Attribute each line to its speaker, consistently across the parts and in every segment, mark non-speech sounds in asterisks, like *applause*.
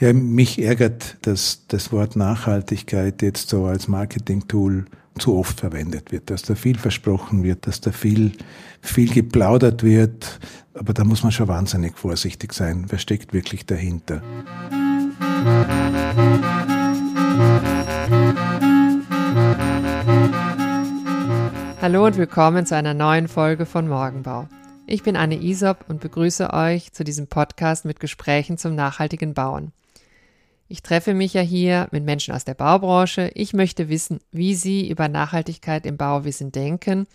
Speaker 1: Ja, mich ärgert, dass das Wort Nachhaltigkeit jetzt so als Marketing-Tool zu oft verwendet wird, dass da viel versprochen wird, dass da viel, viel geplaudert wird. Aber da muss man schon wahnsinnig vorsichtig sein. Wer steckt wirklich dahinter?
Speaker 2: Hallo und willkommen zu einer neuen Folge von Morgenbau. Ich bin Anne Isop und begrüße euch zu diesem Podcast mit Gesprächen zum nachhaltigen Bauen. Ich treffe mich ja hier mit Menschen aus der Baubranche. Ich möchte wissen, wie sie über Nachhaltigkeit im Bauwesen denken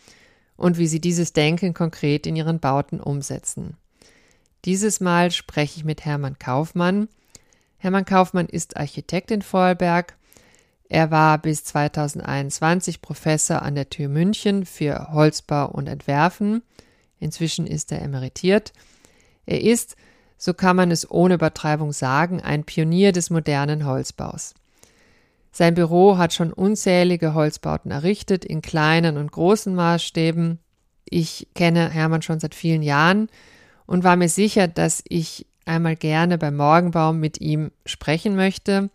Speaker 2: und wie sie dieses Denken konkret in ihren Bauten umsetzen. Dieses Mal spreche ich mit Hermann Kaufmann. Hermann Kaufmann ist Architekt in Vorarlberg. Er war bis 2021 Professor an der TU München für Holzbau und Entwerfen. Inzwischen ist er emeritiert. Er ist so kann man es ohne Übertreibung sagen, ein Pionier des modernen Holzbaus. Sein Büro hat schon unzählige Holzbauten errichtet, in kleinen und großen Maßstäben. Ich kenne Hermann schon seit vielen Jahren und war mir sicher, dass ich einmal gerne beim Morgenbaum mit ihm sprechen möchte.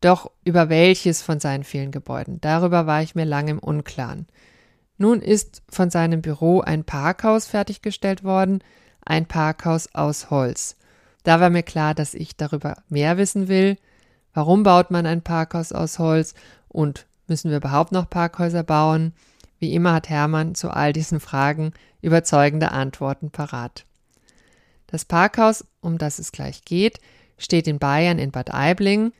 Speaker 2: Doch über welches von seinen vielen Gebäuden? Darüber war ich mir lange im Unklaren. Nun ist von seinem Büro ein Parkhaus fertiggestellt worden, ein Parkhaus aus Holz. Da war mir klar, dass ich darüber mehr wissen will. Warum baut man ein Parkhaus aus Holz und müssen wir überhaupt noch Parkhäuser bauen? Wie immer hat Hermann zu all diesen Fragen überzeugende Antworten parat. Das Parkhaus, um das es gleich geht, steht in Bayern in Bad Aibling.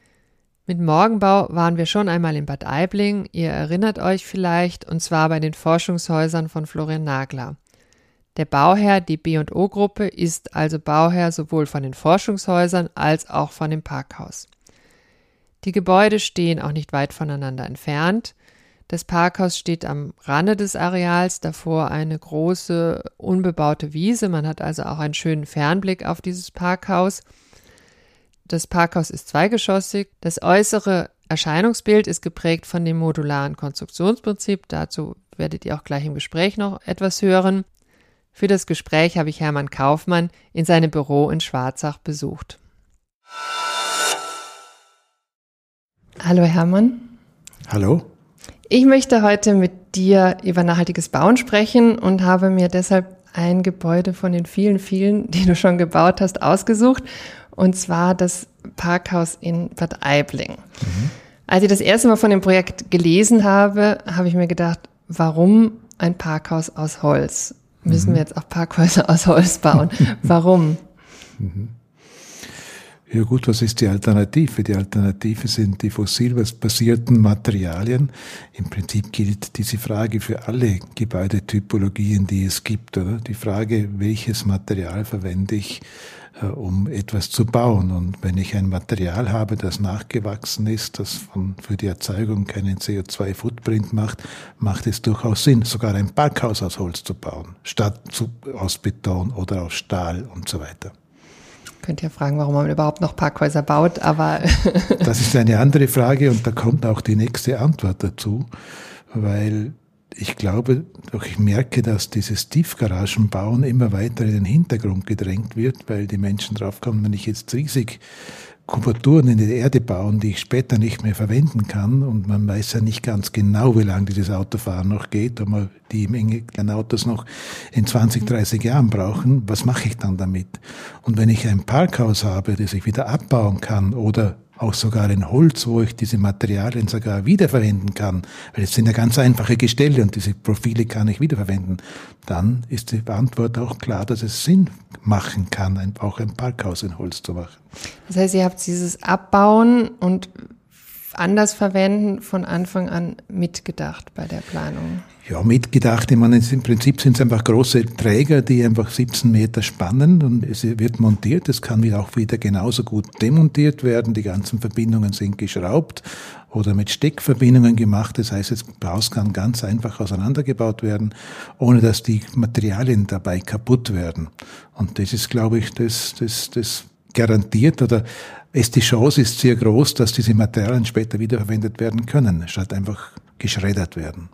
Speaker 2: Mit Morgenbau waren wir schon einmal in Bad Aibling, ihr erinnert euch vielleicht, und zwar bei den Forschungshäusern von Florian Nagler. Der Bauherr, die B&O-Gruppe, ist also Bauherr sowohl von den Forschungshäusern als auch von dem Parkhaus. Die Gebäude stehen auch nicht weit voneinander entfernt. Das Parkhaus steht am Rande des Areals, davor eine große unbebaute Wiese. Man hat also auch einen schönen Fernblick auf dieses Parkhaus. Das Parkhaus ist zweigeschossig. Das äußere Erscheinungsbild ist geprägt von dem modularen Konstruktionsprinzip. Dazu werdet ihr auch gleich im Gespräch noch etwas hören. Für das Gespräch habe ich Hermann Kaufmann in seinem Büro in Schwarzach besucht. Hallo Hermann.
Speaker 1: Hallo.
Speaker 2: Ich möchte heute mit dir über nachhaltiges Bauen sprechen und habe mir deshalb ein Gebäude von den vielen, vielen, die du schon gebaut hast, ausgesucht. Und zwar das Parkhaus in Bad Aibling. Mhm. Als ich das erste Mal von dem Projekt gelesen habe, habe ich mir gedacht, warum ein Parkhaus aus Holz? Müssen mhm. wir jetzt auch Parkhäuser aus Holz bauen. *laughs* Warum?
Speaker 1: Mhm. Ja gut, was ist die Alternative? Die Alternative sind die fossilbasierten Materialien. Im Prinzip gilt diese Frage für alle Gebäudetypologien, die es gibt. Oder? Die Frage, welches Material verwende ich um etwas zu bauen. Und wenn ich ein Material habe, das nachgewachsen ist, das von, für die Erzeugung keinen CO2-Footprint macht, macht es durchaus Sinn, sogar ein Parkhaus aus Holz zu bauen, statt zu, aus Beton oder aus Stahl und so weiter.
Speaker 2: Könnt ihr fragen, warum man überhaupt noch Parkhäuser baut, aber.
Speaker 1: das ist eine andere Frage und da kommt auch die nächste Antwort dazu, weil ich glaube, doch ich merke, dass dieses Tiefgaragenbauen immer weiter in den Hintergrund gedrängt wird, weil die Menschen draufkommen, wenn ich jetzt riesig Kubaturen in die Erde bauen, die ich später nicht mehr verwenden kann. Und man weiß ja nicht ganz genau, wie lange dieses Autofahren noch geht, ob wir die Menge an Autos noch in 20, 30 Jahren brauchen. Was mache ich dann damit? Und wenn ich ein Parkhaus habe, das ich wieder abbauen kann oder auch sogar in Holz, wo ich diese Materialien sogar wiederverwenden kann, weil es sind ja ganz einfache Gestelle und diese Profile kann ich wiederverwenden, dann ist die Antwort auch klar, dass es Sinn machen kann, auch ein Parkhaus in Holz zu machen.
Speaker 2: Das heißt, ihr habt dieses Abbauen und anders verwenden von Anfang an mitgedacht bei der Planung?
Speaker 1: Ja, mitgedacht. Ich meine, im Prinzip sind es einfach große Träger, die einfach 17 Meter spannen und es wird montiert. Es kann auch wieder genauso gut demontiert werden. Die ganzen Verbindungen sind geschraubt oder mit Steckverbindungen gemacht. Das heißt, das Haus kann ganz einfach auseinandergebaut werden, ohne dass die Materialien dabei kaputt werden. Und das ist, glaube ich, das, das, das garantiert oder es die Chance ist sehr groß, dass diese Materialien später wiederverwendet werden können, statt einfach geschreddert werden.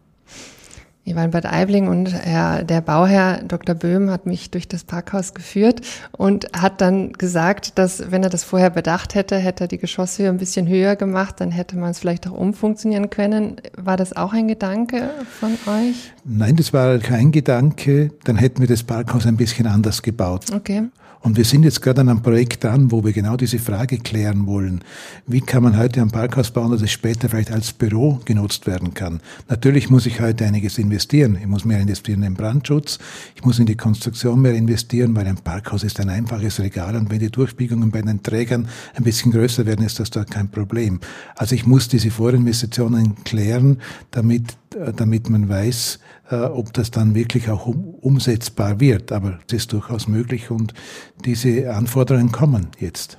Speaker 2: Ich war in Bad Aibling und Herr, der Bauherr Dr. Böhm hat mich durch das Parkhaus geführt und hat dann gesagt, dass wenn er das vorher bedacht hätte, hätte er die Geschosshöhe ein bisschen höher gemacht, dann hätte man es vielleicht auch umfunktionieren können. War das auch ein Gedanke von euch?
Speaker 1: Nein, das war kein Gedanke. Dann hätten wir das Parkhaus ein bisschen anders gebaut.
Speaker 2: Okay.
Speaker 1: Und wir sind jetzt gerade an einem Projekt dran, wo wir genau diese Frage klären wollen. Wie kann man heute ein Parkhaus bauen, dass es später vielleicht als Büro genutzt werden kann? Natürlich muss ich heute einiges investieren. Ich muss mehr investieren in den Brandschutz. Ich muss in die Konstruktion mehr investieren, weil ein Parkhaus ist ein einfaches Regal und wenn die Durchbiegungen bei den Trägern ein bisschen größer werden, ist das dort kein Problem. Also ich muss diese Vorinvestitionen klären, damit, damit man weiß, äh, ob das dann wirklich auch um, umsetzbar wird. Aber es ist durchaus möglich und diese Anforderungen kommen jetzt.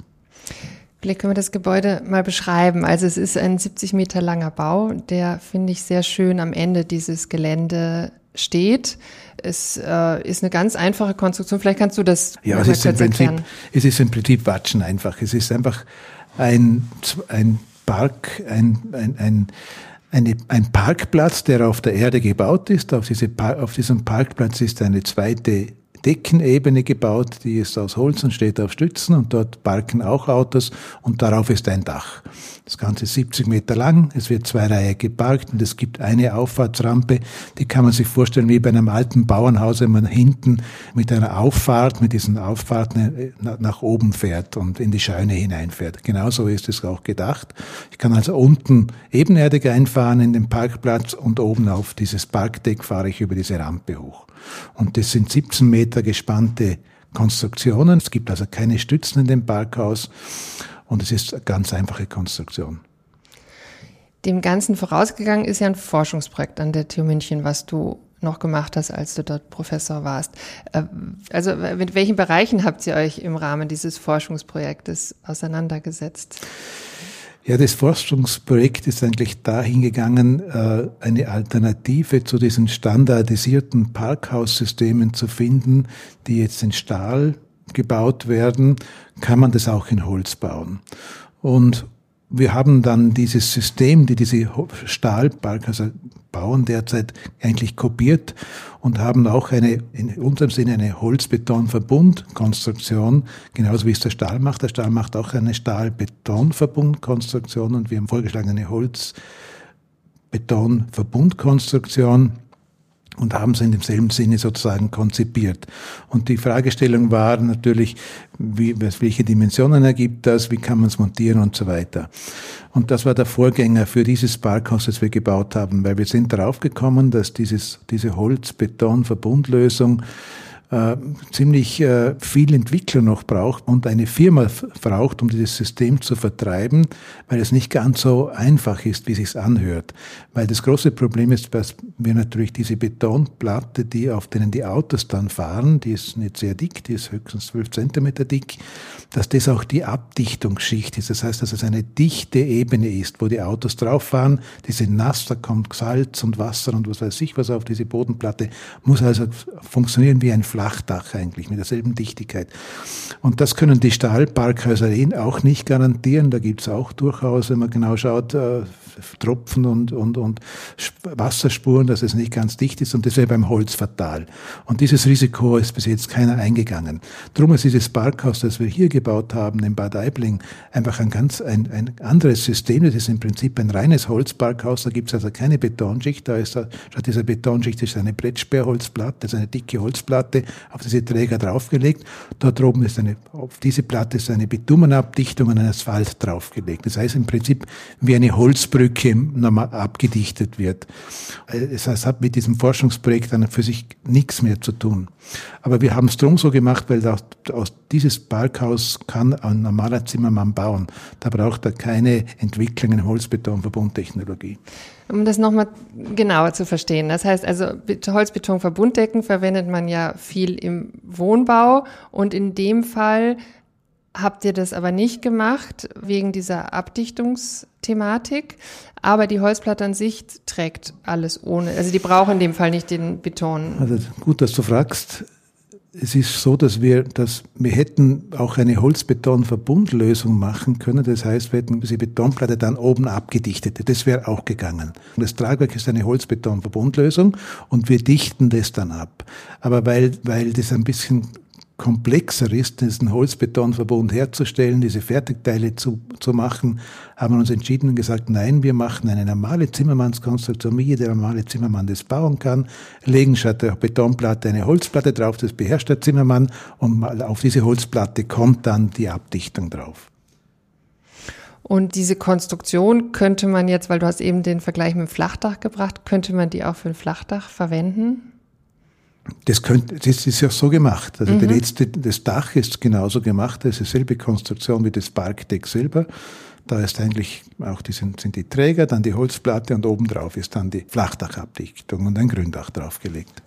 Speaker 2: Vielleicht können wir das Gebäude mal beschreiben. Also es ist ein 70 Meter langer Bau, der, finde ich, sehr schön am Ende dieses Gelände steht. Es äh, ist eine ganz einfache Konstruktion. Vielleicht kannst du das
Speaker 1: ja, es ist im Prinzip, erklären. Es ist im Prinzip Watschen einfach. Es ist einfach ein, ein Park, ein, ein, ein eine, ein Parkplatz, der auf der Erde gebaut ist. Auf, diese, auf diesem Parkplatz ist eine zweite Deckenebene gebaut, die ist aus Holz und steht auf Stützen und dort parken auch Autos und darauf ist ein Dach. Das Ganze ist 70 Meter lang, es wird zwei Reihen geparkt und es gibt eine Auffahrtsrampe, die kann man sich vorstellen wie bei einem alten Bauernhaus, wenn man hinten mit einer Auffahrt, mit diesen Auffahrten äh, nach oben fährt und in die Scheune hineinfährt. Genauso ist es auch gedacht. Ich kann also unten ebenerdig einfahren in den Parkplatz und oben auf dieses Parkdeck fahre ich über diese Rampe hoch. Und das sind 17 Meter gespannte Konstruktionen. Es gibt also keine Stützen in dem Parkhaus und es ist eine ganz einfache Konstruktion.
Speaker 2: Dem Ganzen vorausgegangen ist ja ein Forschungsprojekt an der TU München, was du noch gemacht hast, als du dort Professor warst. Äh, also mit welchen Bereichen habt ihr euch im Rahmen dieses Forschungsprojektes auseinandergesetzt?
Speaker 1: Ja, das Forschungsprojekt ist eigentlich dahin gegangen, äh, eine Alternative zu diesen standardisierten Parkhaussystemen zu finden, die jetzt in Stahl gebaut werden, kann man das auch in Holz bauen. Und wir haben dann dieses System, die diese Stahlparkhäuser bauen, derzeit eigentlich kopiert und haben auch eine, in unserem Sinne eine Holzbetonverbundkonstruktion, genauso wie es der Stahl macht. Der Stahl macht auch eine Stahlbetonverbundkonstruktion und wir haben vorgeschlagen eine Holzbetonverbundkonstruktion und haben sie in demselben Sinne sozusagen konzipiert. Und die Fragestellung war natürlich, wie, welche Dimensionen ergibt das, wie kann man es montieren und so weiter. Und das war der Vorgänger für dieses Parkhaus, das wir gebaut haben, weil wir sind darauf gekommen, dass dieses, diese Holz-Beton-Verbundlösung äh, ziemlich äh, viel Entwickler noch braucht und eine Firma braucht, um dieses System zu vertreiben, weil es nicht ganz so einfach ist, wie sich's anhört. Weil das große Problem ist, dass wir natürlich diese Betonplatte, die auf denen die Autos dann fahren, die ist nicht sehr dick, die ist höchstens 12 Zentimeter dick, dass das auch die Abdichtungsschicht ist. Das heißt, dass es eine dichte Ebene ist, wo die Autos drauf fahren, diese nass, da kommt Salz und Wasser und was weiß ich was auf diese Bodenplatte, muss also funktionieren wie ein Flachdach eigentlich mit derselben Dichtigkeit. Und das können die Stahlparkhäuser auch nicht garantieren. Da gibt's auch durchaus, wenn man genau schaut, äh, Tropfen und, und, und Wasserspuren, dass es nicht ganz dicht ist und das wäre beim Holz fatal. Und dieses Risiko ist bis jetzt keiner eingegangen. Drum ist dieses Parkhaus, das wir hier gebaut haben in Bad Aibling, einfach ein ganz ein, ein anderes System. Das ist im Prinzip ein reines Holzparkhaus. Da gibt's also keine Betonschicht. Da ist statt dieser Betonschicht ist eine Brettsperrholzplatte, das ist eine dicke Holzplatte auf diese Träger draufgelegt. Dort oben ist eine, auf diese Platte ist eine Bitumenabdichtung und ein Asphalt draufgelegt. Das heißt im Prinzip wie eine Holzbrücke nochmal abgedichtet wird. Es hat mit diesem Forschungsprojekt dann für sich nichts mehr zu tun. Aber wir haben es drum so gemacht, weil aus, aus dieses Parkhaus kann ein normaler Zimmermann bauen. Da braucht er keine Entwicklung in Holzbetonverbundtechnologie.
Speaker 2: Um das nochmal genauer zu verstehen. Das heißt also, Holzbetonverbunddecken verwendet man ja viel im Wohnbau und in dem Fall habt ihr das aber nicht gemacht wegen dieser Abdichtungsthematik. Aber die Holzplatte an sich trägt alles ohne. Also die brauchen in dem Fall nicht den Beton.
Speaker 1: Also gut, dass du fragst. Es ist so, dass wir, dass wir hätten auch eine Holzbetonverbundlösung machen können. Das heißt, wir hätten diese Betonplatte dann oben abgedichtet. Das wäre auch gegangen. Das Tragwerk ist eine Holzbetonverbundlösung und wir dichten das dann ab. Aber weil, weil das ein bisschen komplexer ist, diesen Holzbetonverbund herzustellen, diese Fertigteile zu, zu machen, haben wir uns entschieden und gesagt, nein, wir machen eine normale Zimmermannskonstruktion, wie jeder normale Zimmermann das bauen kann, legen statt der Betonplatte eine Holzplatte drauf, das beherrscht der Zimmermann und auf diese Holzplatte kommt dann die Abdichtung drauf.
Speaker 2: Und diese Konstruktion könnte man jetzt, weil du hast eben den Vergleich mit dem Flachdach gebracht, könnte man die auch für ein Flachdach verwenden?
Speaker 1: Das, könnte, das ist ja so gemacht. Also mhm. die letzte, das Dach ist genauso gemacht. Das ist dieselbe Konstruktion wie das Parkdeck selber. Da ist eigentlich auch die sind, sind die Träger, dann die Holzplatte und obendrauf ist dann die Flachdachabdichtung und ein Gründach draufgelegt.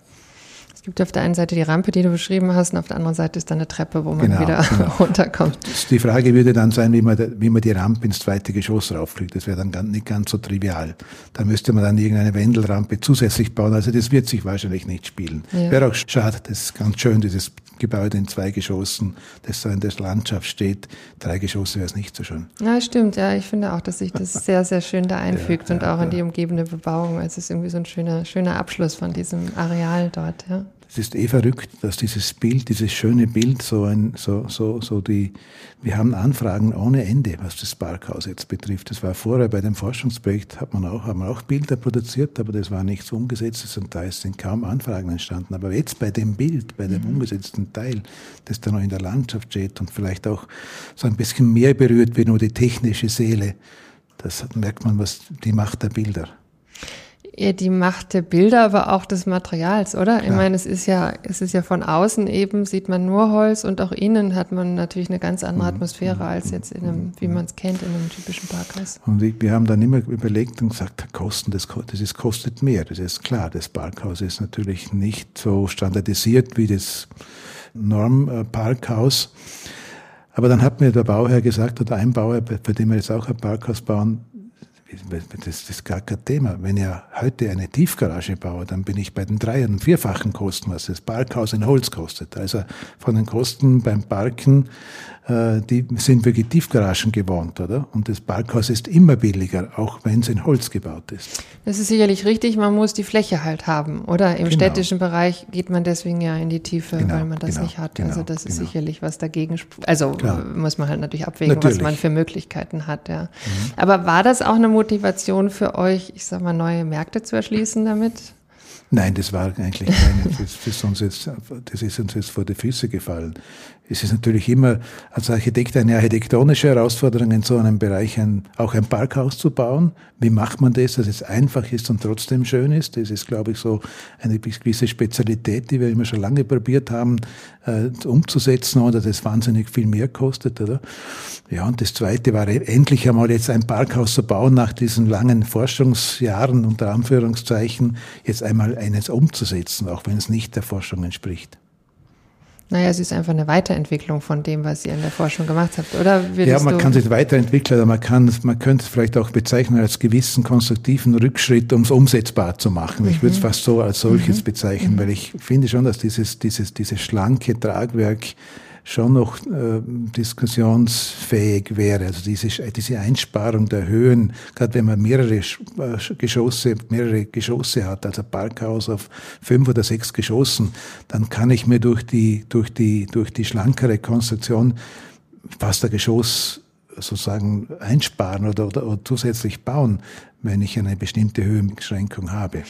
Speaker 2: Es gibt auf der einen Seite die Rampe, die du beschrieben hast, und auf der anderen Seite ist dann eine Treppe, wo man genau, wieder genau. *laughs* runterkommt.
Speaker 1: Die Frage würde dann sein, wie man, wie man die Rampe ins zweite Geschoss raufkriegt. Das wäre dann nicht ganz so trivial. Da müsste man dann irgendeine Wendelrampe zusätzlich bauen. Also das wird sich wahrscheinlich nicht spielen. Ja. Wäre auch schade. Das ist ganz schön, dieses Gebäude in zwei Geschossen, das so in der Landschaft steht. Drei Geschosse wäre es nicht so schön.
Speaker 2: Ja, stimmt. Ja, ich finde auch, dass sich das sehr, sehr schön da einfügt ja, und ja, auch in die umgebende Bebauung. Also es ist irgendwie so ein schöner, schöner Abschluss von diesem Areal dort. Ja.
Speaker 1: Es ist eh verrückt, dass dieses Bild, dieses schöne Bild, so ein, so, so, so die, wir haben Anfragen ohne Ende, was das Parkhaus jetzt betrifft. Das war vorher bei dem Forschungsprojekt, hat man auch, haben wir auch Bilder produziert, aber das war nichts Umgesetztes und da sind kaum Anfragen entstanden. Aber jetzt bei dem Bild, bei dem mhm. umgesetzten Teil, das da noch in der Landschaft steht und vielleicht auch so ein bisschen mehr berührt wie nur die technische Seele, das merkt man, was die Macht der Bilder.
Speaker 2: Ja, die Macht der Bilder, aber auch des Materials, oder? Klar. Ich meine, es ist ja, es ist ja von außen eben, sieht man nur Holz und auch innen hat man natürlich eine ganz andere mhm. Atmosphäre mhm. als jetzt in einem, wie man es kennt, in einem typischen Parkhaus.
Speaker 1: Und wir haben dann immer überlegt und gesagt, Kosten, das, das ist, kostet mehr. Das ist klar. Das Parkhaus ist natürlich nicht so standardisiert wie das Norm-Parkhaus. Aber dann hat mir der Bauherr gesagt, oder ein Bauherr, bei dem wir jetzt auch ein Parkhaus bauen, das ist gar kein Thema. Wenn ich heute eine Tiefgarage baue, dann bin ich bei den drei- und vierfachen Kosten, was das Parkhaus in Holz kostet. Also von den Kosten beim Parken die sind wirklich Tiefgaragen gewohnt, oder? Und das Parkhaus ist immer billiger, auch wenn es in Holz gebaut ist.
Speaker 2: Das ist sicherlich richtig, man muss die Fläche halt haben, oder? Im genau. städtischen Bereich geht man deswegen ja in die Tiefe, genau, weil man das genau, nicht hat. also genau, das ist genau. sicherlich was dagegen. Also Klar. muss man halt natürlich abwägen, natürlich. was man für Möglichkeiten hat, ja. Mhm. Aber war das auch eine Motivation für euch, ich sag mal, neue Märkte zu erschließen damit?
Speaker 1: Nein, das war eigentlich keine, *laughs* das, ist uns jetzt, das ist uns jetzt vor die Füße gefallen. Es ist natürlich immer als Architekt eine architektonische Herausforderung, in so einem Bereich ein, auch ein Parkhaus zu bauen. Wie macht man das, dass es einfach ist und trotzdem schön ist? Das ist, glaube ich, so eine gewisse Spezialität, die wir immer schon lange probiert haben, äh, umzusetzen, oder das wahnsinnig viel mehr kostet, oder? Ja, und das Zweite war endlich einmal jetzt ein Parkhaus zu bauen, nach diesen langen Forschungsjahren, unter Anführungszeichen, jetzt einmal eines umzusetzen, auch wenn es nicht der Forschung entspricht.
Speaker 2: Naja, es ist einfach eine Weiterentwicklung von dem, was ihr in der Forschung gemacht habt, oder?
Speaker 1: ja, man kann sich weiterentwickeln, aber man kann, man könnte es vielleicht auch bezeichnen als gewissen konstruktiven Rückschritt, um es umsetzbar zu machen. Mhm. Ich würde es fast so als solches mhm. bezeichnen, mhm. weil ich finde schon, dass dieses, dieses, dieses schlanke Tragwerk schon noch äh, diskussionsfähig wäre. Also diese, diese Einsparung der Höhen, gerade wenn man mehrere äh, Geschosse, mehrere Geschosse hat, also Parkhaus auf fünf oder sechs Geschossen, dann kann ich mir durch die, durch die, durch die schlankere Konstruktion fast ein Geschoss sozusagen einsparen oder, oder, oder zusätzlich bauen, wenn ich eine bestimmte Höhenbeschränkung habe.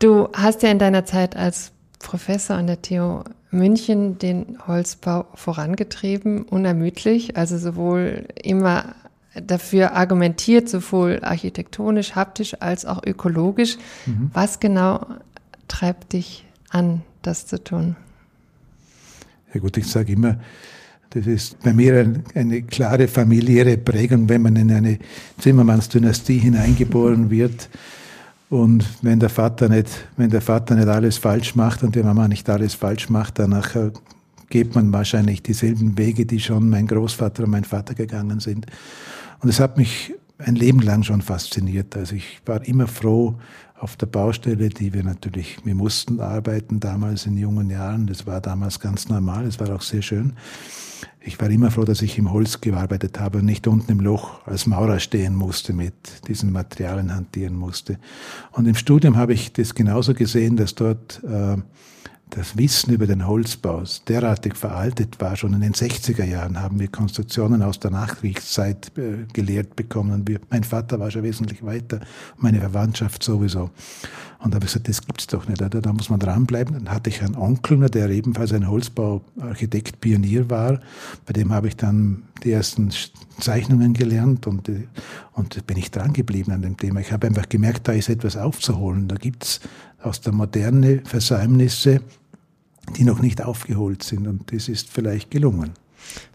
Speaker 2: Du hast ja in deiner Zeit als Professor an der TU München den Holzbau vorangetrieben, unermüdlich, also sowohl immer dafür argumentiert, sowohl architektonisch, haptisch als auch ökologisch. Mhm. Was genau treibt dich an, das zu tun?
Speaker 1: Ja gut, ich sage immer, das ist bei mir eine, eine klare familiäre Prägung, wenn man in eine Zimmermannsdynastie hineingeboren wird. Und wenn der Vater nicht, wenn der Vater nicht alles falsch macht und die Mama nicht alles falsch macht, dann nachher geht man wahrscheinlich dieselben Wege, die schon mein Großvater und mein Vater gegangen sind. Und es hat mich ein Leben lang schon fasziniert. Also ich war immer froh auf der Baustelle, die wir natürlich, wir mussten arbeiten damals in jungen Jahren. Das war damals ganz normal. Es war auch sehr schön. Ich war immer froh, dass ich im Holz gearbeitet habe und nicht unten im Loch als Maurer stehen musste, mit diesen Materialien hantieren musste. Und im Studium habe ich das genauso gesehen, dass dort äh, das Wissen über den Holzbau derartig veraltet war. Schon in den 60er Jahren haben wir Konstruktionen aus der Nachkriegszeit äh, gelehrt bekommen. Wir, mein Vater war schon wesentlich weiter, meine Verwandtschaft sowieso. Und da habe ich gesagt, das gibt's doch nicht, oder? da muss man dranbleiben. Dann hatte ich einen Onkel, der ebenfalls ein Holzbauarchitekt, Pionier war. Bei dem habe ich dann die ersten Zeichnungen gelernt und, äh, und bin ich dran geblieben an dem Thema. Ich habe einfach gemerkt, da ist etwas aufzuholen. Da gibt's aus der Moderne Versäumnisse, die noch nicht aufgeholt sind. Und das ist vielleicht gelungen.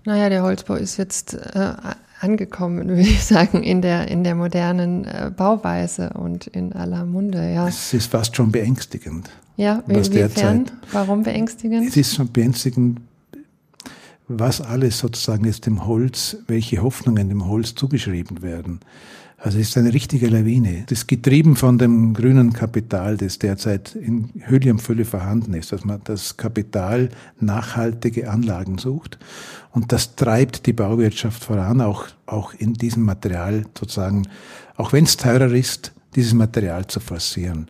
Speaker 2: Naja, der Holzbau ist jetzt äh, angekommen, würde ich sagen, in der, in der modernen äh, Bauweise und in aller Munde, ja.
Speaker 1: Es ist fast schon beängstigend.
Speaker 2: Ja, inwiefern? Warum beängstigend?
Speaker 1: Es ist schon beängstigend, was alles sozusagen jetzt dem Holz, welche Hoffnungen dem Holz zugeschrieben werden. Also es ist eine richtige Lawine. Das getrieben von dem grünen Kapital, das derzeit in Hülle vorhanden ist, dass man das Kapital nachhaltige Anlagen sucht. Und das treibt die Bauwirtschaft voran, auch, auch in diesem Material sozusagen, auch wenn es teurer ist, dieses Material zu forcieren.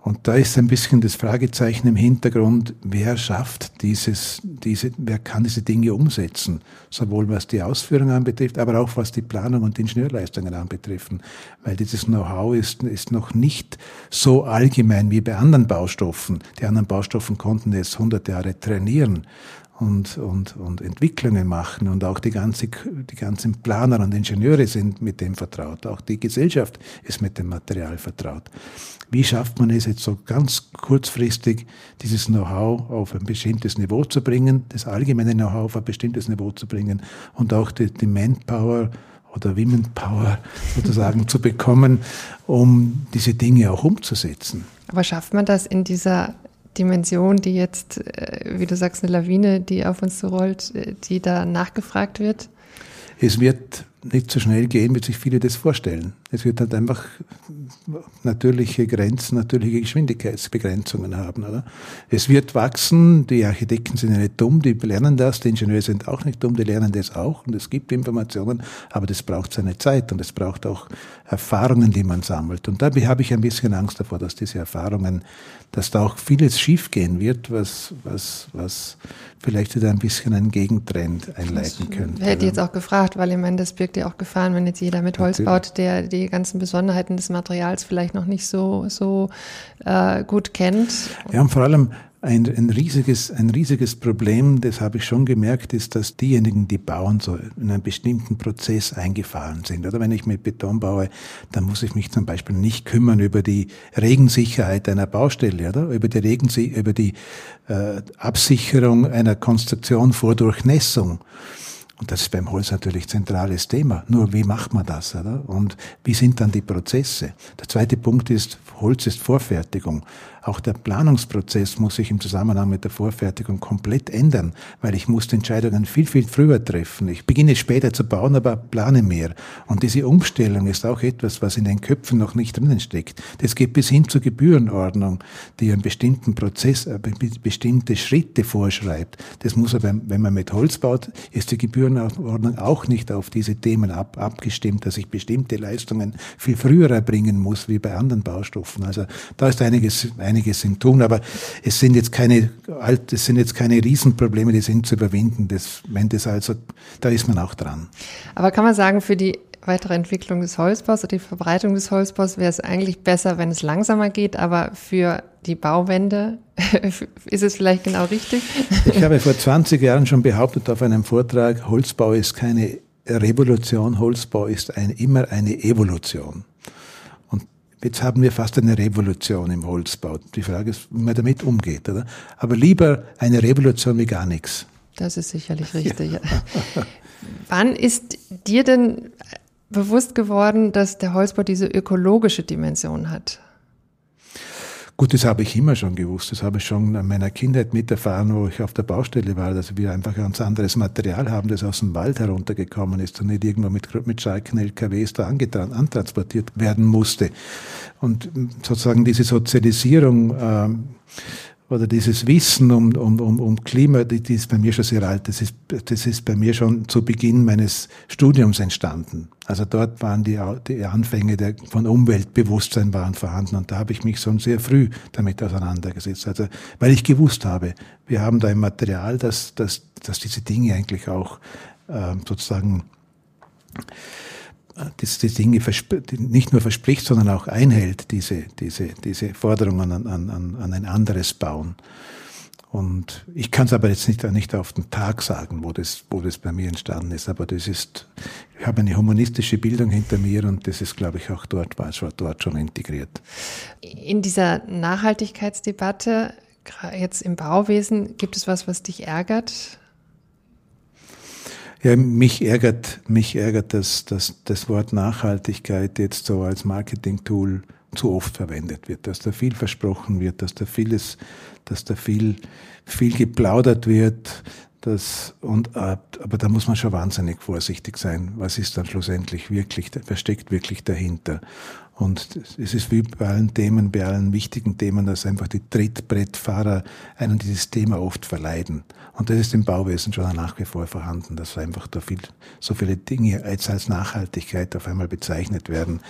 Speaker 1: Und da ist ein bisschen das Fragezeichen im Hintergrund, wer schafft dieses, diese, wer kann diese Dinge umsetzen? Sowohl was die Ausführung anbetrifft, aber auch was die Planung und Ingenieurleistungen anbetreffen. Weil dieses Know-how ist, ist noch nicht so allgemein wie bei anderen Baustoffen. Die anderen Baustoffen konnten jetzt 100 Jahre trainieren und, und, und Entwicklungen machen und auch die, ganze, die ganzen Planer und Ingenieure sind mit dem vertraut. Auch die Gesellschaft ist mit dem Material vertraut. Wie schafft man es jetzt so ganz kurzfristig, dieses Know-how auf ein bestimmtes Niveau zu bringen, das allgemeine Know-how auf ein bestimmtes Niveau zu bringen und auch die, die Manpower oder Women Power *laughs* sozusagen zu bekommen, um diese Dinge auch umzusetzen.
Speaker 2: Aber schafft man das in dieser Dimension, die jetzt, äh, wie du sagst, eine Lawine, die auf uns zurollt, äh, die da nachgefragt wird?
Speaker 1: Es wird nicht so schnell gehen, wie sich viele das vorstellen. Es wird halt einfach natürliche Grenzen, natürliche Geschwindigkeitsbegrenzungen haben. Oder? Es wird wachsen, die Architekten sind ja nicht dumm, die lernen das, die Ingenieure sind auch nicht dumm, die lernen das auch und es gibt Informationen, aber das braucht seine Zeit und es braucht auch Erfahrungen, die man sammelt. Und da habe ich ein bisschen Angst davor, dass diese Erfahrungen, dass da auch vieles schiefgehen wird, was, was, was vielleicht wieder ein bisschen einen Gegentrend einleiten könnte.
Speaker 2: Ich hätte jetzt auch gefragt, weil ich meine, das birgt ja auch Gefahren, wenn jetzt jeder mit Holz Natürlich. baut, der die ganzen Besonderheiten des Materials vielleicht noch nicht so, so äh, gut kennt.
Speaker 1: Ja, und vor allem ein, ein, riesiges, ein riesiges Problem, das habe ich schon gemerkt, ist, dass diejenigen, die bauen, so in einen bestimmten Prozess eingefahren sind. Oder wenn ich mit Beton baue, dann muss ich mich zum Beispiel nicht kümmern über die Regensicherheit einer Baustelle, oder? Über die, Regensi über die äh, Absicherung einer Konstruktion vor Durchnässung. Und das ist beim Holz natürlich zentrales Thema. Nur wie macht man das? Oder? Und wie sind dann die Prozesse? Der zweite Punkt ist, Holz ist Vorfertigung. Auch der Planungsprozess muss sich im Zusammenhang mit der Vorfertigung komplett ändern, weil ich muss die Entscheidungen viel, viel früher treffen. Ich beginne später zu bauen, aber plane mehr. Und diese Umstellung ist auch etwas, was in den Köpfen noch nicht drinnen steckt. Das geht bis hin zur Gebührenordnung, die einen bestimmten Prozess, äh, bestimmte Schritte vorschreibt. Das muss aber, wenn man mit Holz baut, ist die Gebührenordnung auch nicht auf diese Themen ab, abgestimmt, dass ich bestimmte Leistungen viel früher erbringen muss, wie bei anderen Baustoffen. Also da ist einiges, einiges im Tun, aber es sind jetzt keine, es sind jetzt keine Riesenprobleme, die sind zu überwinden. Das, wenn das also, da ist man auch dran.
Speaker 2: Aber kann man sagen, für die weitere Entwicklung des Holzbaus oder die Verbreitung des Holzbaus wäre es eigentlich besser, wenn es langsamer geht, aber für die Bauwände *laughs* ist es vielleicht genau richtig?
Speaker 1: Ich habe vor 20 Jahren schon behauptet auf einem Vortrag, Holzbau ist keine Revolution, Holzbau ist ein, immer eine Evolution. Jetzt haben wir fast eine Revolution im Holzbau. Die Frage ist, wie man damit umgeht. Oder? Aber lieber eine Revolution wie gar nichts.
Speaker 2: Das ist sicherlich richtig. Ja. Wann ist dir denn bewusst geworden, dass der Holzbau diese ökologische Dimension hat?
Speaker 1: Gut, das habe ich immer schon gewusst. Das habe ich schon in meiner Kindheit miterfahren, wo ich auf der Baustelle war, dass wir einfach ein ganz anderes Material haben, das aus dem Wald heruntergekommen ist und nicht irgendwo mit, mit Schalken LKWs da antransportiert werden musste. Und sozusagen diese Sozialisierung, ähm, oder dieses Wissen um, um, um, um Klima, die, die ist bei mir schon sehr alt. Das ist, das ist bei mir schon zu Beginn meines Studiums entstanden. Also dort waren die, die Anfänge der, von Umweltbewusstsein waren vorhanden und da habe ich mich schon sehr früh damit auseinandergesetzt. Also, weil ich gewusst habe, wir haben da ein Material, das, das, das diese Dinge eigentlich auch äh, sozusagen das, die Dinge nicht nur verspricht, sondern auch einhält, diese, diese, diese Forderungen an, an, an ein anderes Bauen. Und ich kann es aber jetzt nicht, nicht auf den Tag sagen, wo das, wo das bei mir entstanden ist, aber das ist, ich habe eine humanistische Bildung hinter mir und das ist, glaube ich, auch dort, war schon, dort schon integriert.
Speaker 2: In dieser Nachhaltigkeitsdebatte, jetzt im Bauwesen, gibt es was, was dich ärgert?
Speaker 1: Ja, mich ärgert, mich ärgert, dass, dass das Wort Nachhaltigkeit jetzt so als Marketing-Tool zu oft verwendet wird, dass da viel versprochen wird, dass da vieles, dass da viel, viel geplaudert wird, das, und, äh, aber da muss man schon wahnsinnig vorsichtig sein. Was ist dann schlussendlich wirklich, was steckt wirklich dahinter? Und es ist wie bei allen Themen, bei allen wichtigen Themen, dass einfach die Trittbrettfahrer einen dieses Thema oft verleiden. Und das ist im Bauwesen schon nach wie vor vorhanden, dass einfach da viel, so viele Dinge als, als Nachhaltigkeit auf einmal bezeichnet werden,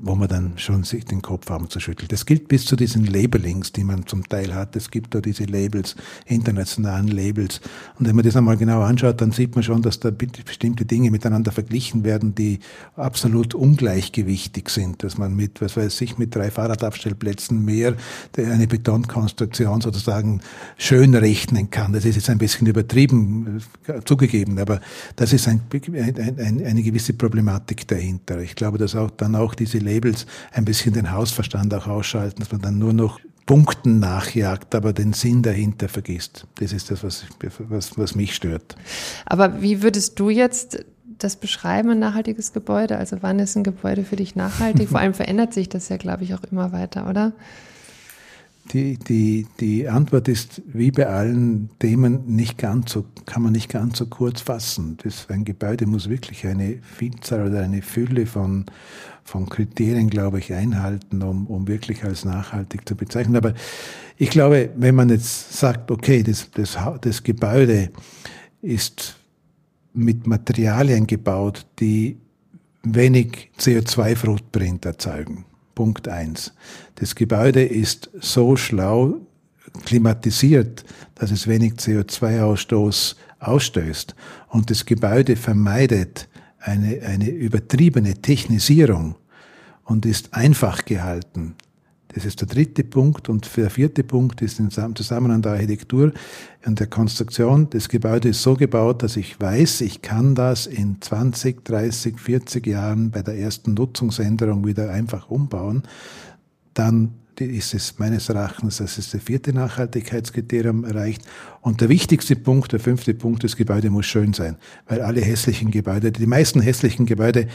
Speaker 1: wo man dann schon sich den Kopf haben zu schütteln. Das gilt bis zu diesen Labelings, die man zum Teil hat. Es gibt da diese Labels, internationalen Labels. Und wenn man das einmal genau anschaut, dann sieht man schon, dass da bestimmte Dinge miteinander verglichen werden, die absolut ungleichgewichtig sind. Dass man mit, was weiß ich, mit drei Fahrradabstellplätzen mehr eine Betonkonstruktion sozusagen schön rechnen kann. Das ist jetzt ein bisschen übertrieben äh, zugegeben, aber das ist ein, ein, ein, eine gewisse Problematik dahinter. Ich glaube, dass auch dann auch diese Labels ein bisschen den Hausverstand auch ausschalten, dass man dann nur noch Punkten nachjagt, aber den Sinn dahinter vergisst. Das ist das, was, was, was mich stört.
Speaker 2: Aber wie würdest du jetzt das beschreiben, ein nachhaltiges Gebäude? Also wann ist ein Gebäude für dich nachhaltig? Vor allem verändert sich das ja, glaube ich, auch immer weiter, oder?
Speaker 1: Die, die, die Antwort ist wie bei allen Themen nicht ganz so, kann man nicht ganz so kurz fassen. Das, ein Gebäude muss wirklich eine Vielzahl oder eine Fülle von, von Kriterien, glaube ich, einhalten, um, um wirklich als nachhaltig zu bezeichnen. Aber ich glaube, wenn man jetzt sagt, okay, das, das, das Gebäude ist mit Materialien gebaut, die wenig CO2-Footprint erzeugen Punkt eins. Das Gebäude ist so schlau klimatisiert, dass es wenig CO2-Ausstoß ausstößt. Und das Gebäude vermeidet eine, eine übertriebene Technisierung und ist einfach gehalten. Das ist der dritte Punkt. Und der vierte Punkt ist im Zusammenhang der Architektur und der Konstruktion. Das Gebäude ist so gebaut, dass ich weiß, ich kann das in 20, 30, 40 Jahren bei der ersten Nutzungsänderung wieder einfach umbauen. Dann ist es meines Erachtens, das ist der vierte Nachhaltigkeitskriterium erreicht. Und der wichtigste Punkt, der fünfte Punkt, das Gebäude muss schön sein, weil alle hässlichen Gebäude, die meisten hässlichen Gebäude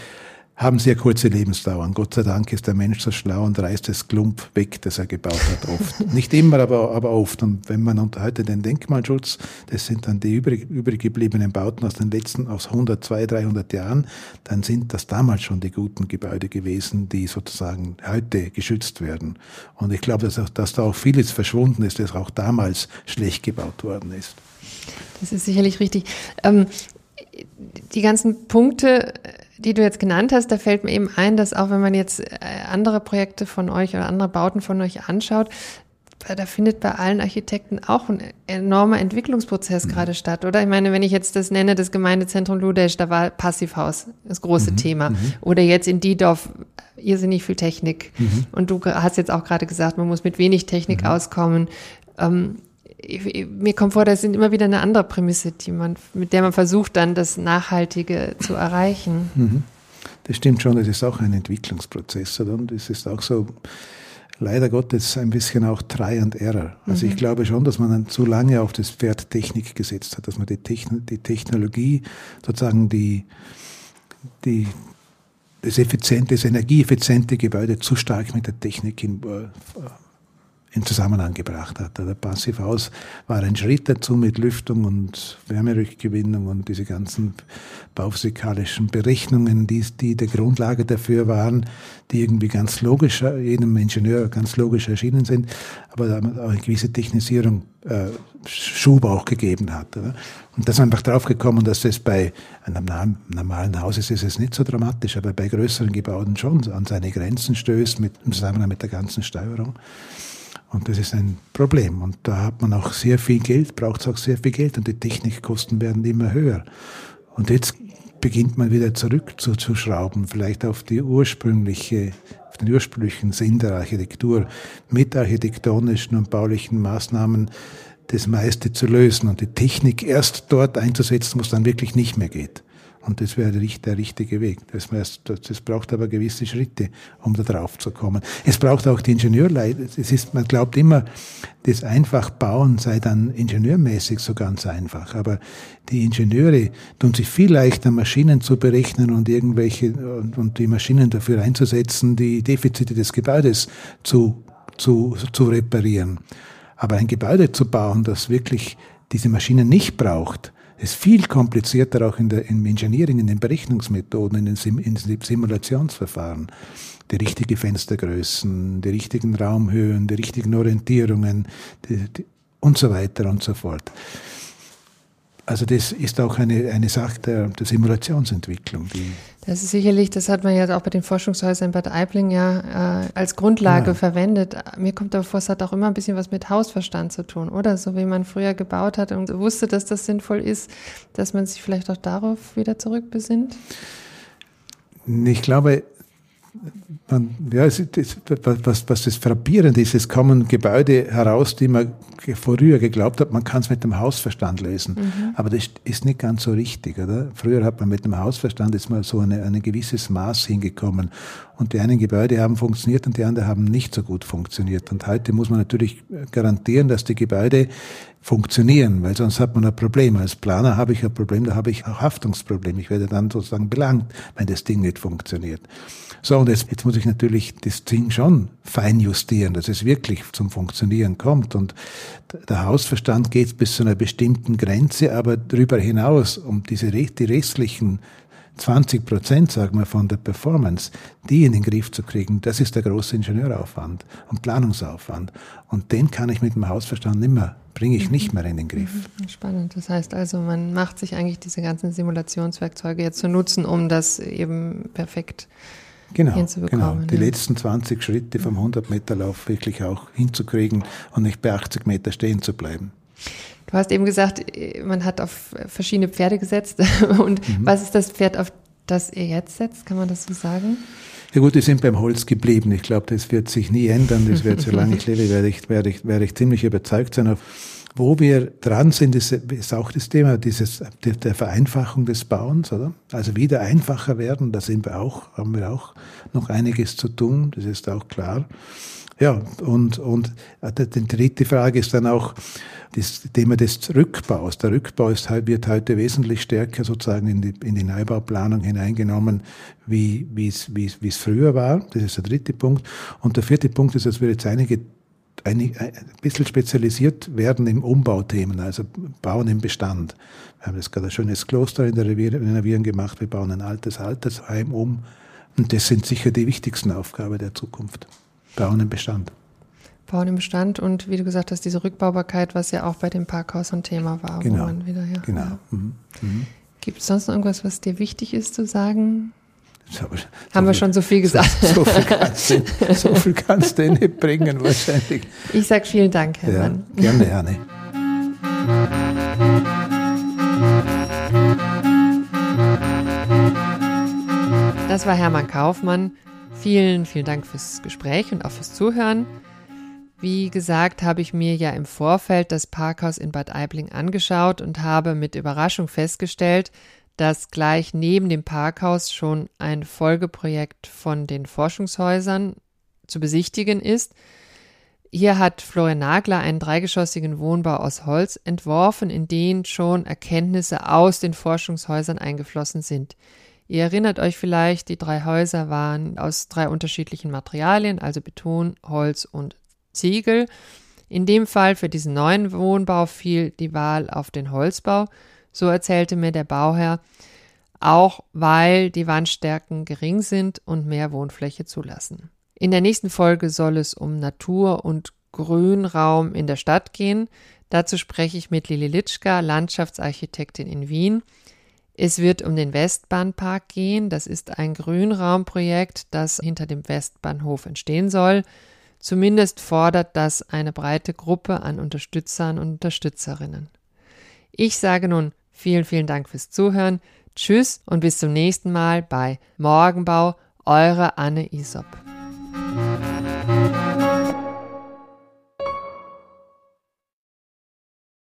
Speaker 1: haben sehr kurze Lebensdauern. Gott sei Dank ist der Mensch so schlau und reißt das Klump weg, das er gebaut hat, oft. *laughs* Nicht immer, aber, aber oft. Und wenn man heute den Denkmalschutz, das sind dann die übrig, übrig gebliebenen Bauten aus den letzten, aus 100, 200, 300 Jahren, dann sind das damals schon die guten Gebäude gewesen, die sozusagen heute geschützt werden. Und ich glaube, dass, auch, dass da auch vieles verschwunden ist, das auch damals schlecht gebaut worden ist.
Speaker 2: Das ist sicherlich richtig. Ähm, die ganzen Punkte, die du jetzt genannt hast, da fällt mir eben ein, dass auch wenn man jetzt äh, andere Projekte von euch oder andere Bauten von euch anschaut, da findet bei allen Architekten auch ein enormer Entwicklungsprozess mhm. gerade statt, oder? Ich meine, wenn ich jetzt das nenne, das Gemeindezentrum Ludesch, da war Passivhaus das große mhm. Thema. Mhm. Oder jetzt in Diedorf irrsinnig viel Technik. Mhm. Und du hast jetzt auch gerade gesagt, man muss mit wenig Technik mhm. auskommen. Ähm, mir kommt vor, das sind immer wieder eine andere Prämisse, die man, mit der man versucht, dann das Nachhaltige zu erreichen. Mhm.
Speaker 1: Das stimmt schon, das ist auch ein Entwicklungsprozess. Und es ist auch so, leider Gottes, ein bisschen auch Try and Error. Also mhm. ich glaube schon, dass man dann zu lange auf das Pferd Technik gesetzt hat, dass man die, Techn die Technologie, sozusagen die, die, das effiziente, das energieeffiziente Gebäude zu stark mit der Technik in, äh, in Zusammenhang gebracht hat. Der Passivhaus war ein Schritt dazu mit Lüftung und Wärmerückgewinnung und diese ganzen bauphysikalischen Berechnungen, die, die der Grundlage dafür waren, die irgendwie ganz logisch, jedem Ingenieur ganz logisch erschienen sind, aber auch eine gewisse Technisierung äh, Schub auch gegeben hat. Oder? Und da ist einfach draufgekommen, dass es bei einem normalen Haus ist, ist es nicht so dramatisch, aber bei größeren Gebauten schon an seine Grenzen stößt, mit, im Zusammenhang mit der ganzen Steuerung. Und das ist ein Problem. Und da hat man auch sehr viel Geld, braucht es auch sehr viel Geld und die Technikkosten werden immer höher. Und jetzt beginnt man wieder zurückzuschrauben, vielleicht auf die ursprüngliche, auf den ursprünglichen Sinn der Architektur, mit architektonischen und baulichen Maßnahmen das meiste zu lösen und die Technik erst dort einzusetzen, wo es dann wirklich nicht mehr geht. Und das wäre der richtige Weg. Das, heißt, das braucht aber gewisse Schritte, um da drauf zu kommen. Es braucht auch die Ingenieurleiter. Es ist, man glaubt immer, das einfach bauen sei dann ingenieurmäßig so ganz einfach. Aber die Ingenieure tun sich viel leichter, Maschinen zu berechnen und irgendwelche, und, und die Maschinen dafür einzusetzen, die Defizite des Gebäudes zu, zu, zu reparieren. Aber ein Gebäude zu bauen, das wirklich diese Maschinen nicht braucht, ist viel komplizierter auch in der, im Engineering, in den Berechnungsmethoden, in den, Sim, in Simulationsverfahren. Die richtigen Fenstergrößen, die richtigen Raumhöhen, die richtigen Orientierungen die, die, und so weiter und so fort. Also das ist auch eine, eine Sache der, der Simulationsentwicklung.
Speaker 2: Das ist sicherlich, das hat man ja auch bei den Forschungshäusern in Bad Aibling ja äh, als Grundlage ja. verwendet. Mir kommt aber vor, es hat auch immer ein bisschen was mit Hausverstand zu tun, oder? So wie man früher gebaut hat und wusste, dass das sinnvoll ist, dass man sich vielleicht auch darauf wieder zurückbesinnt?
Speaker 1: Ich glaube, man, ja, es ist, was, was das Frappierende ist, es kommen Gebäude heraus, die man früher geglaubt hat, man kann es mit dem Hausverstand lösen. Mhm. Aber das ist nicht ganz so richtig, oder? Früher hat man mit dem Hausverstand jetzt mal so eine, ein gewisses Maß hingekommen. Und die einen Gebäude haben funktioniert und die anderen haben nicht so gut funktioniert. Und heute muss man natürlich garantieren, dass die Gebäude funktionieren, weil sonst hat man ein Problem. Als Planer habe ich ein Problem, da habe ich auch Haftungsproblem. Ich werde dann sozusagen belangt, wenn das Ding nicht funktioniert. So, und jetzt, jetzt muss ich natürlich das Ding schon fein justieren, dass es wirklich zum Funktionieren kommt. Und der Hausverstand geht bis zu einer bestimmten Grenze, aber darüber hinaus, um diese die restlichen 20 Prozent, sagen wir, von der Performance, die in den Griff zu kriegen, das ist der große Ingenieuraufwand und Planungsaufwand. Und den kann ich mit dem Hausverstand nicht mehr, bringe ich nicht mehr in den Griff.
Speaker 2: Mhm. Spannend. Das heißt also, man macht sich eigentlich diese ganzen Simulationswerkzeuge jetzt zu nutzen, um das eben perfekt
Speaker 1: genau, hinzubekommen. Genau, die ja. letzten 20 Schritte vom 100-Meter-Lauf wirklich auch hinzukriegen und nicht bei 80 Meter stehen zu bleiben.
Speaker 2: Du hast eben gesagt, man hat auf verschiedene Pferde gesetzt. *laughs* Und mhm. was ist das Pferd, auf das ihr jetzt setzt? Kann man das so sagen?
Speaker 1: Ja gut, die sind beim Holz geblieben. Ich glaube, das wird sich nie ändern. Das wird, solange ich *laughs* lebe, werde ich, werde ich, werde ich ziemlich überzeugt sein. Wo wir dran sind, ist, ist auch das Thema dieses, der Vereinfachung des Bauens, oder? Also wieder einfacher werden, da sind wir auch, haben wir auch noch einiges zu tun, das ist auch klar. Ja, und, und äh, die dritte Frage ist dann auch das Thema des Rückbaus. Der Rückbau ist, wird heute wesentlich stärker sozusagen in die, in die Neubauplanung hineingenommen, wie, es, wie, es, früher war. Das ist der dritte Punkt. Und der vierte Punkt ist, dass wir jetzt einige ein bisschen spezialisiert werden im Umbauthemen, also Bauen im Bestand. Wir haben jetzt gerade ein schönes Kloster in der Renovieren gemacht, wir bauen ein altes Altersheim um. Und das sind sicher die wichtigsten Aufgaben der Zukunft. Bauen im Bestand.
Speaker 2: Bauen im Bestand und wie du gesagt hast, diese Rückbaubarkeit, was ja auch bei dem Parkhaus ein Thema war.
Speaker 1: Genau. Wieder, ja, genau. Ja. Mhm.
Speaker 2: Mhm. Gibt es sonst noch irgendwas, was dir wichtig ist zu sagen? So, so Haben wir schon so viel gesagt.
Speaker 1: So, so, viel kannst du, so viel kannst du nicht bringen wahrscheinlich.
Speaker 2: Ich sage vielen Dank, Herr ja.
Speaker 1: Gerne, gerne.
Speaker 2: Das war Hermann Kaufmann. Vielen, vielen Dank fürs Gespräch und auch fürs Zuhören. Wie gesagt, habe ich mir ja im Vorfeld das Parkhaus in Bad Aibling angeschaut und habe mit Überraschung festgestellt, dass gleich neben dem Parkhaus schon ein Folgeprojekt von den Forschungshäusern zu besichtigen ist. Hier hat Florian Nagler einen dreigeschossigen Wohnbau aus Holz entworfen, in den schon Erkenntnisse aus den Forschungshäusern eingeflossen sind. Ihr erinnert euch vielleicht, die drei Häuser waren aus drei unterschiedlichen Materialien, also Beton, Holz und Ziegel. In dem Fall für diesen neuen Wohnbau fiel die Wahl auf den Holzbau, so erzählte mir der Bauherr, auch weil die Wandstärken gering sind und mehr Wohnfläche zulassen. In der nächsten Folge soll es um Natur und Grünraum in der Stadt gehen. Dazu spreche ich mit Lili Litschka, Landschaftsarchitektin in Wien. Es wird um den Westbahnpark gehen. Das ist ein Grünraumprojekt, das hinter dem Westbahnhof entstehen soll. Zumindest fordert das eine breite Gruppe an Unterstützern und Unterstützerinnen. Ich sage nun vielen, vielen Dank fürs Zuhören. Tschüss und bis zum nächsten Mal bei Morgenbau, eure Anne Isop.